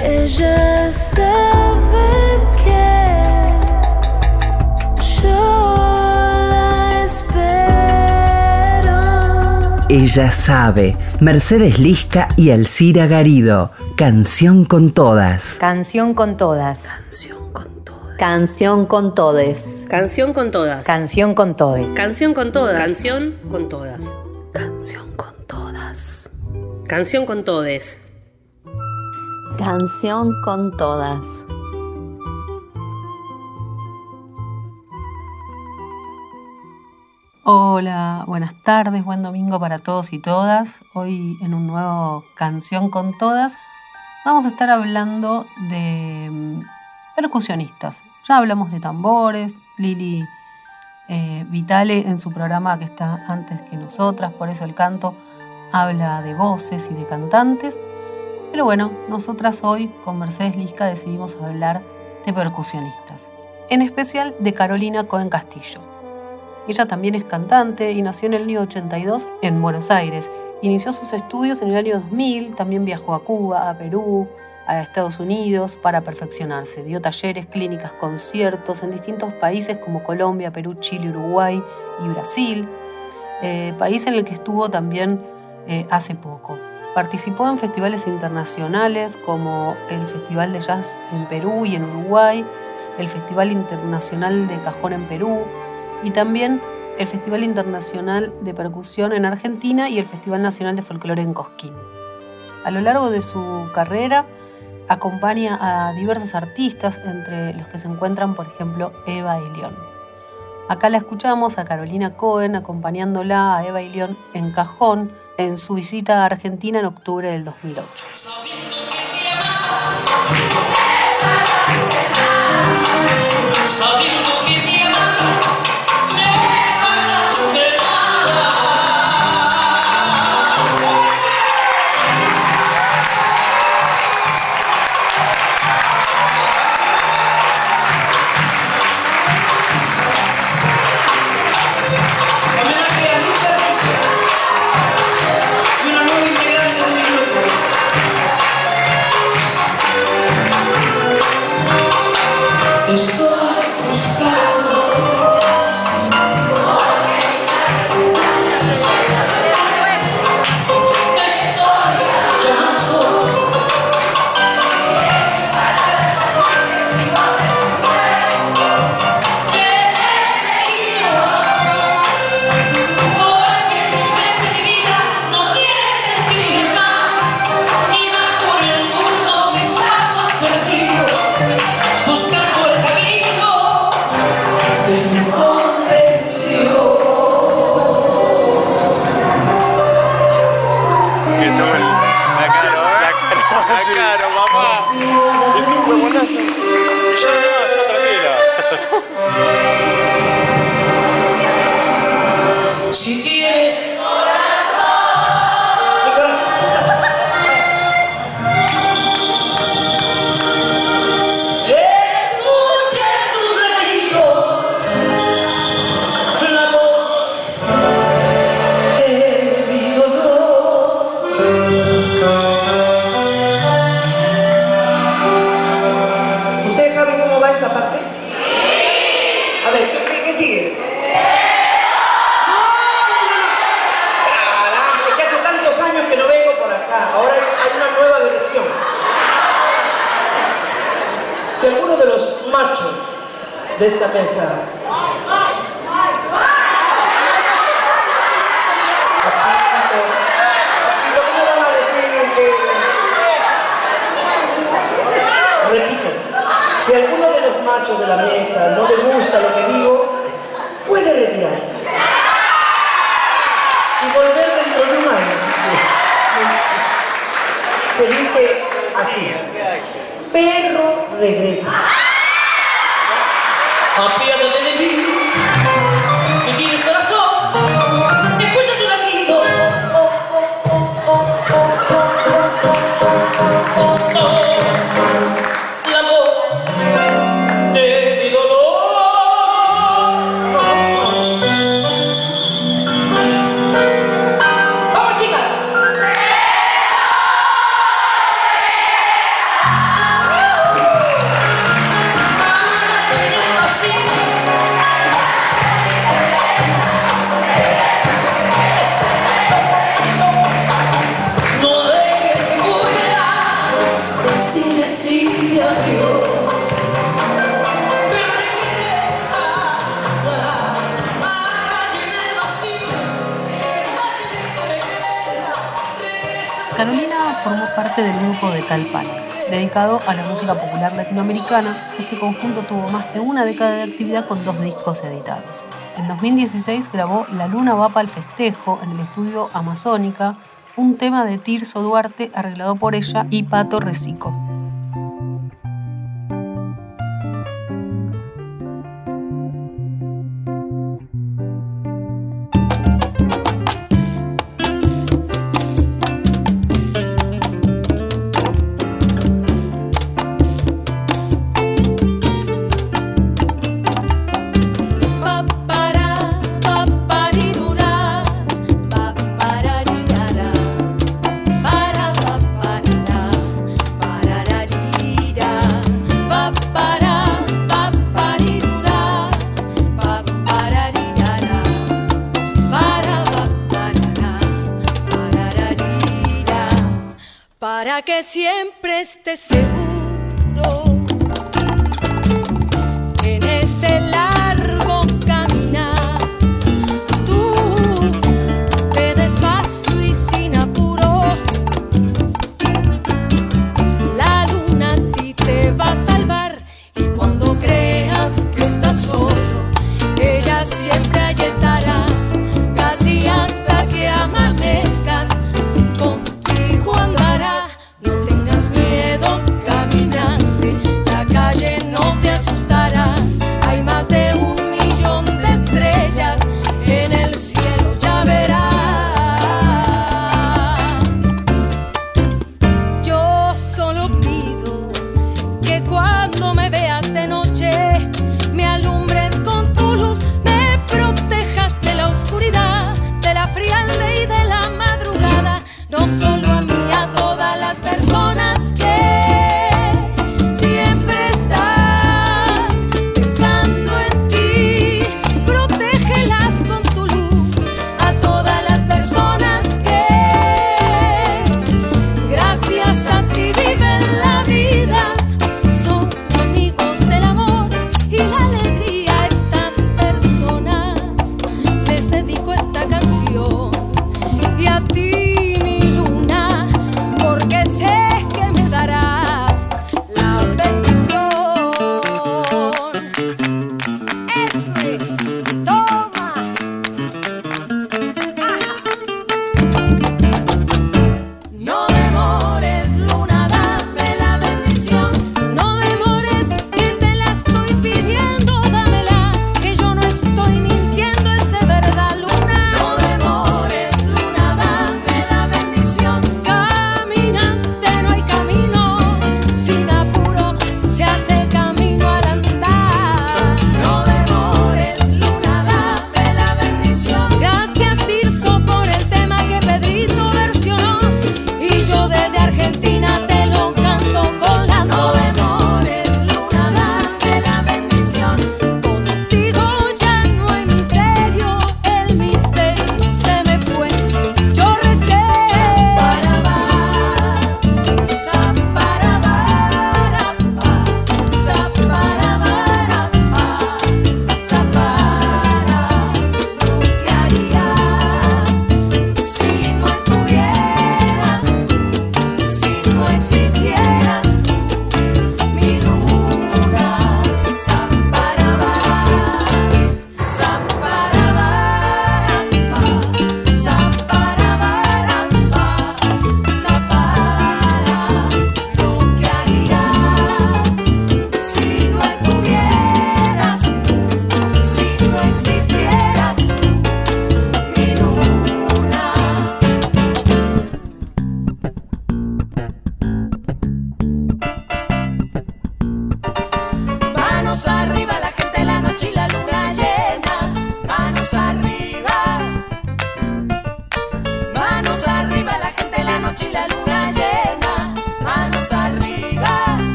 Ella sabe que yo la espero. Ella sabe. Mercedes Lisca y Alcira Garido. Canción con todas. Canción con todas. Canción con todas. Canción con todes. Canción con todas. Canción con todes. Canción con todas. Canción con todas. Canción con todas. Canción con todes. Canción con todas. Hola, buenas tardes, buen domingo para todos y todas. Hoy en un nuevo Canción con Todas vamos a estar hablando de mm, percusionistas. Ya hablamos de tambores, Lili eh, Vitale en su programa que está antes que nosotras, por eso el canto habla de voces y de cantantes. Pero bueno, nosotras hoy con Mercedes Lisca decidimos hablar de percusionistas, en especial de Carolina Cohen Castillo. Ella también es cantante y nació en el año 82 en Buenos Aires. Inició sus estudios en el año 2000, también viajó a Cuba, a Perú, a Estados Unidos para perfeccionarse. Dio talleres, clínicas, conciertos en distintos países como Colombia, Perú, Chile, Uruguay y Brasil, eh, país en el que estuvo también eh, hace poco. Participó en festivales internacionales como el Festival de Jazz en Perú y en Uruguay, el Festival Internacional de Cajón en Perú y también el Festival Internacional de Percusión en Argentina y el Festival Nacional de Folclore en Cosquín. A lo largo de su carrera acompaña a diversos artistas, entre los que se encuentran, por ejemplo, Eva y León. Acá la escuchamos a Carolina Cohen acompañándola a Eva y León en Cajón en su visita a Argentina en octubre del 2008. De esta mesa Papito, dedicado a la música popular latinoamericana, este conjunto tuvo más de una década de actividad con dos discos editados. En 2016 grabó La Luna va para el festejo en el estudio Amazónica, un tema de Tirso Duarte arreglado por ella y Pato Recico. para que siempre estés seguro. soul.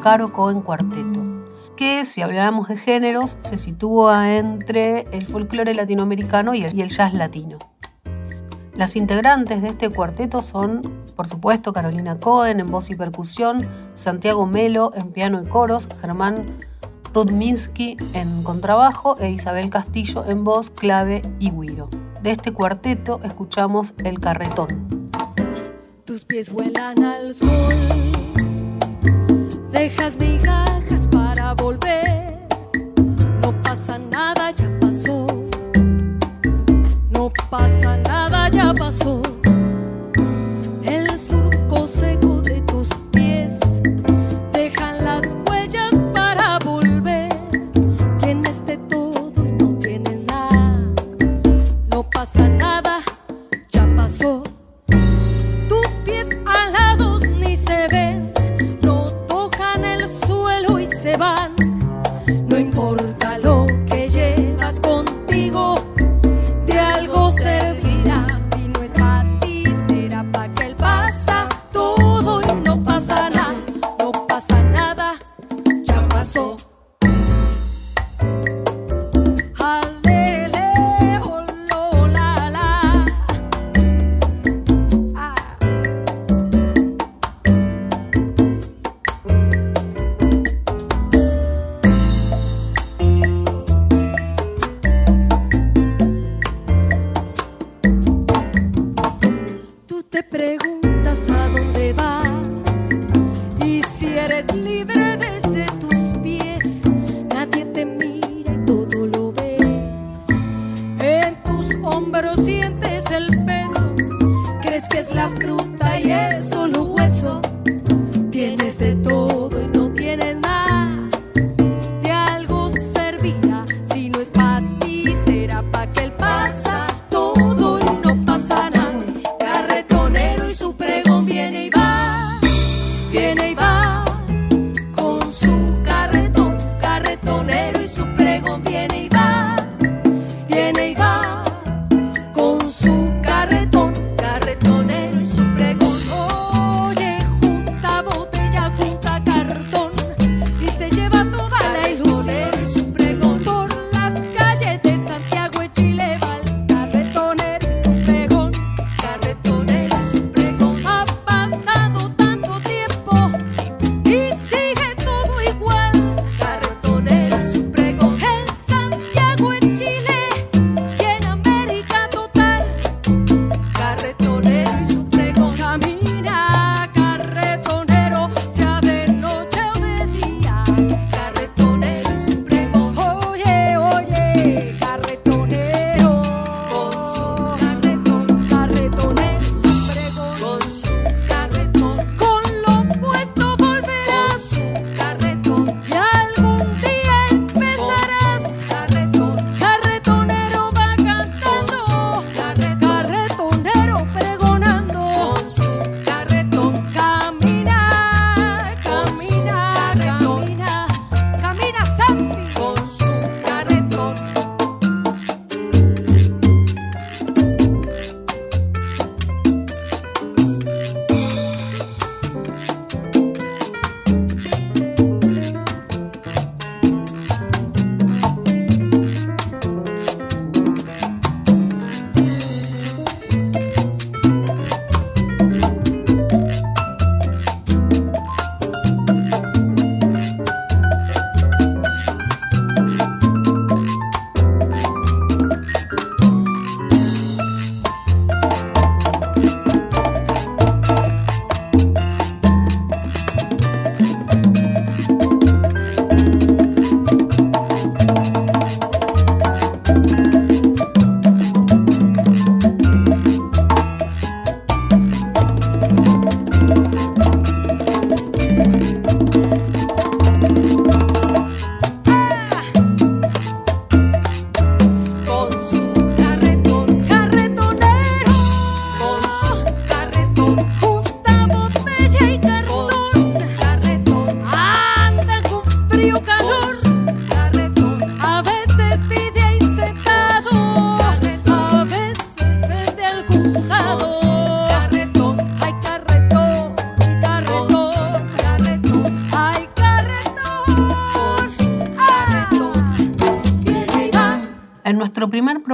Caro Cohen Cuarteto, que si habláramos de géneros se sitúa entre el folclore latinoamericano y el jazz latino. Las integrantes de este cuarteto son, por supuesto, Carolina Cohen en voz y percusión, Santiago Melo en piano y coros, Germán Rudminsky en contrabajo e Isabel Castillo en voz, clave y guiro. De este cuarteto escuchamos El Carretón. Tus pies vuelan al sol dejas migajas para volver. No pasa nada, ya pasó. No pasa nada, ya pasó. sientes el peso, crees que es la fruta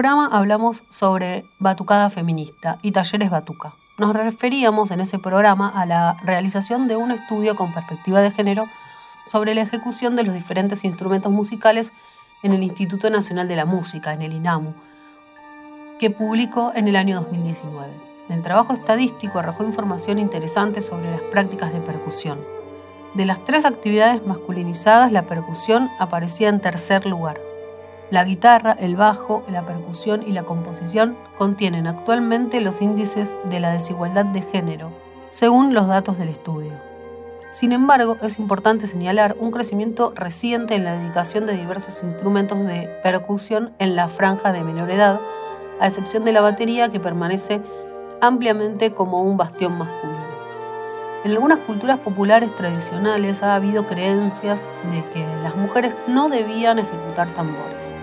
programa hablamos sobre batucada feminista y talleres batuca. Nos referíamos en ese programa a la realización de un estudio con perspectiva de género sobre la ejecución de los diferentes instrumentos musicales en el Instituto Nacional de la Música, en el INAMU, que publicó en el año 2019. El trabajo estadístico arrojó información interesante sobre las prácticas de percusión. De las tres actividades masculinizadas, la percusión aparecía en tercer lugar. La guitarra, el bajo, la percusión y la composición contienen actualmente los índices de la desigualdad de género, según los datos del estudio. Sin embargo, es importante señalar un crecimiento reciente en la dedicación de diversos instrumentos de percusión en la franja de menor edad, a excepción de la batería que permanece ampliamente como un bastión masculino. En algunas culturas populares tradicionales ha habido creencias de que las mujeres no debían ejecutar tambores.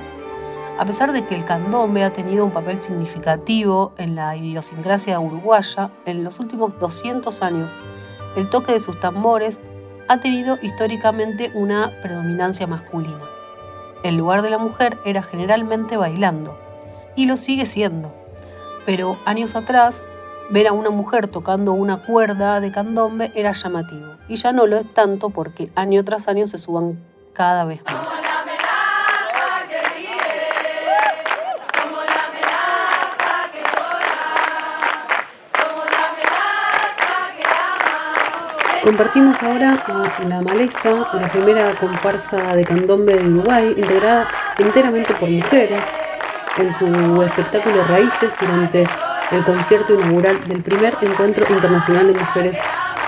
A pesar de que el candombe ha tenido un papel significativo en la idiosincrasia uruguaya, en los últimos 200 años el toque de sus tambores ha tenido históricamente una predominancia masculina. El lugar de la mujer era generalmente bailando, y lo sigue siendo. Pero años atrás, ver a una mujer tocando una cuerda de candombe era llamativo, y ya no lo es tanto porque año tras año se suban cada vez más. Compartimos ahora a La Maleza, la primera comparsa de candombe de Uruguay, integrada enteramente por mujeres, en su espectáculo Raíces durante el concierto inaugural del primer encuentro internacional de mujeres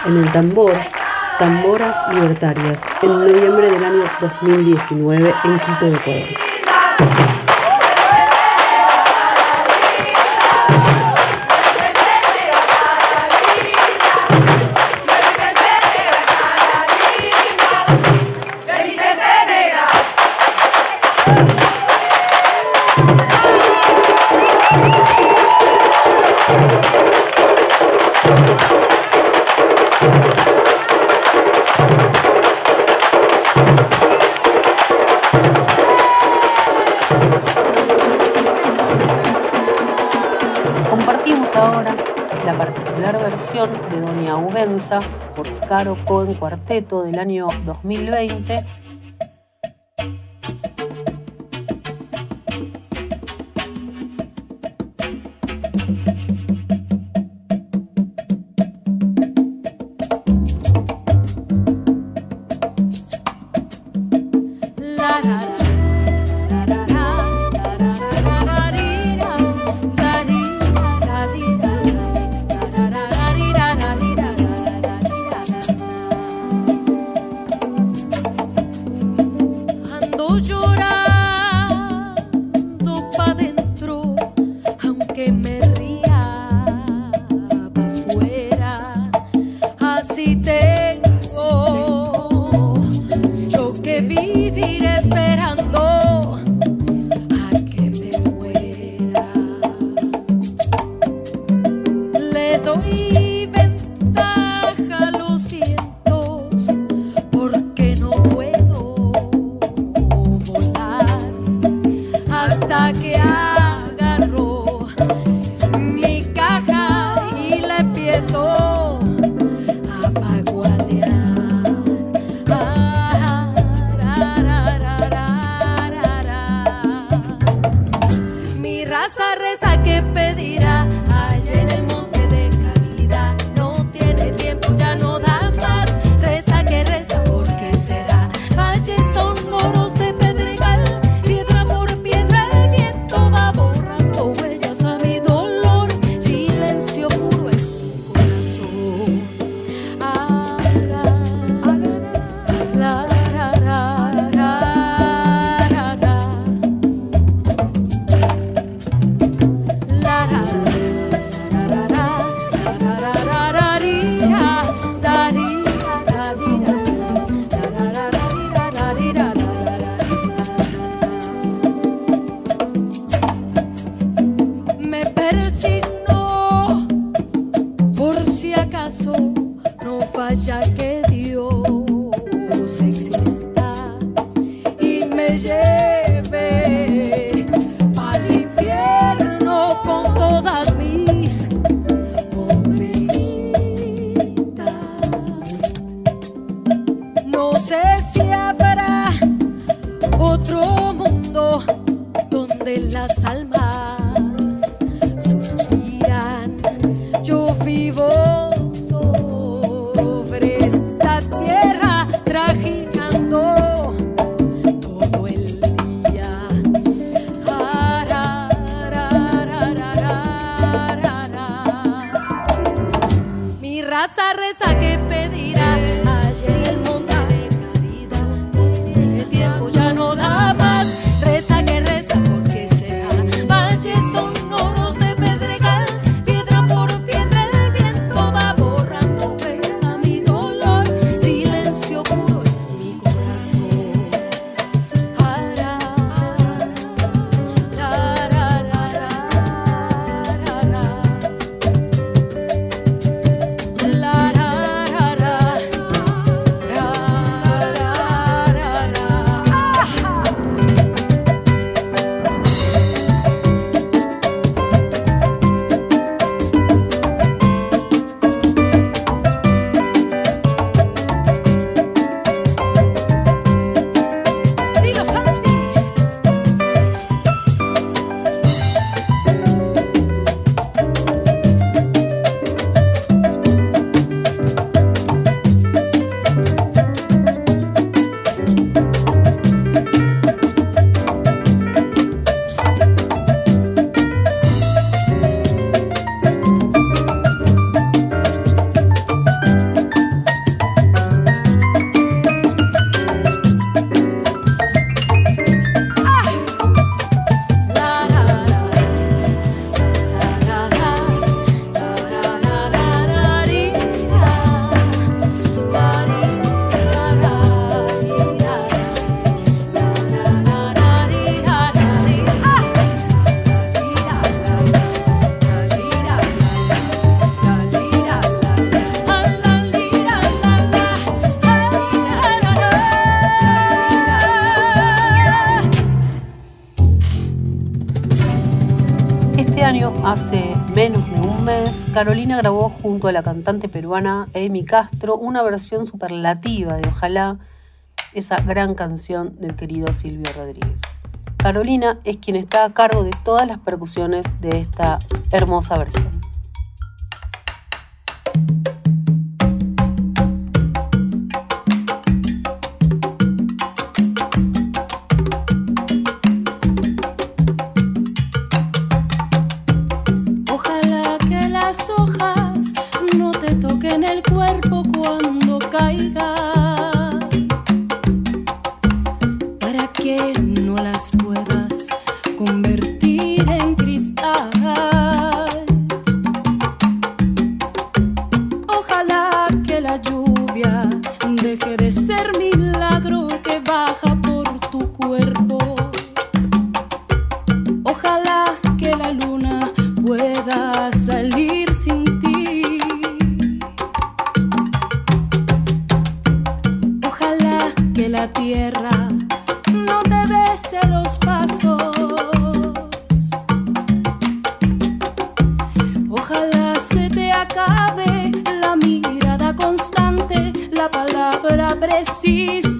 en el tambor, Tamboras Libertarias, en noviembre del año 2019 en Quito, Ecuador. De Doña Ubenza por Caro Cohen Cuarteto del año 2020 sé si habrá otro mundo donde las almas Carolina grabó junto a la cantante peruana Amy Castro una versión superlativa de Ojalá, esa gran canción del querido Silvio Rodríguez. Carolina es quien está a cargo de todas las percusiones de esta hermosa versión. acabe la mirada constante, la palabra precisa.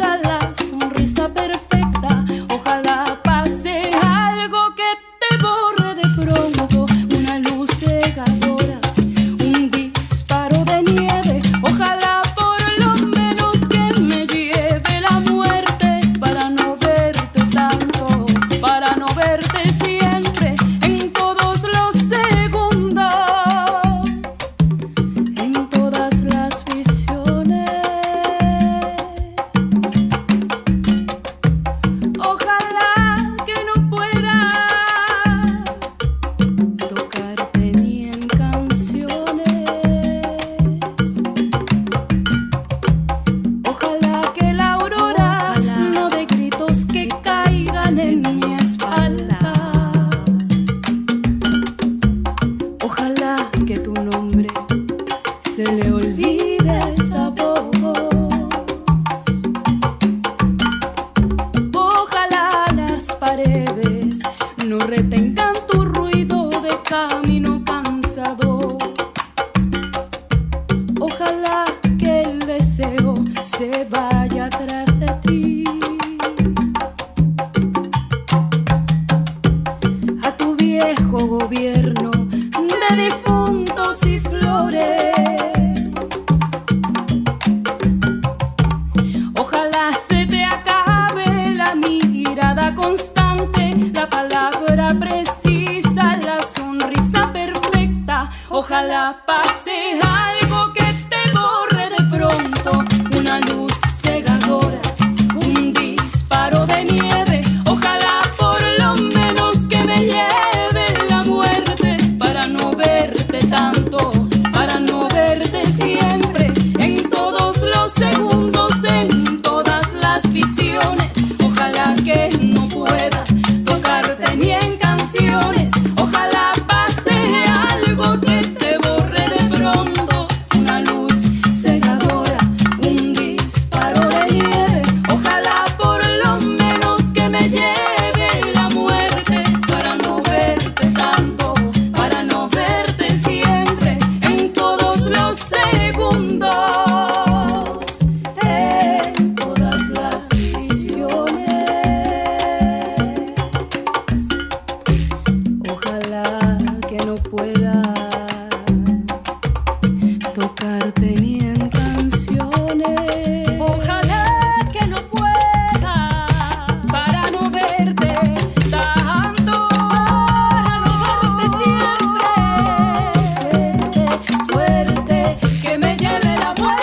tenían canciones. Ojalá que no pueda para no verte tanto. Para no verte siempre. Suerte, suerte, que me lleve la muerte.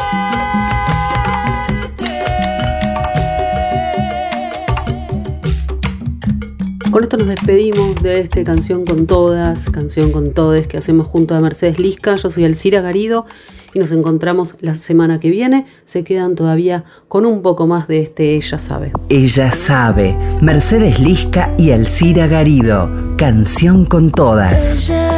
Con esto nos despedimos de este Canción con Todas, Canción con Todes que hacemos junto a Mercedes Lisca. Yo soy Elcira Garido y nos encontramos la semana que viene. Se quedan todavía con un poco más de este Ella sabe. Ella sabe. Mercedes Lisca y Elcira Garido. Canción con Todas. Ella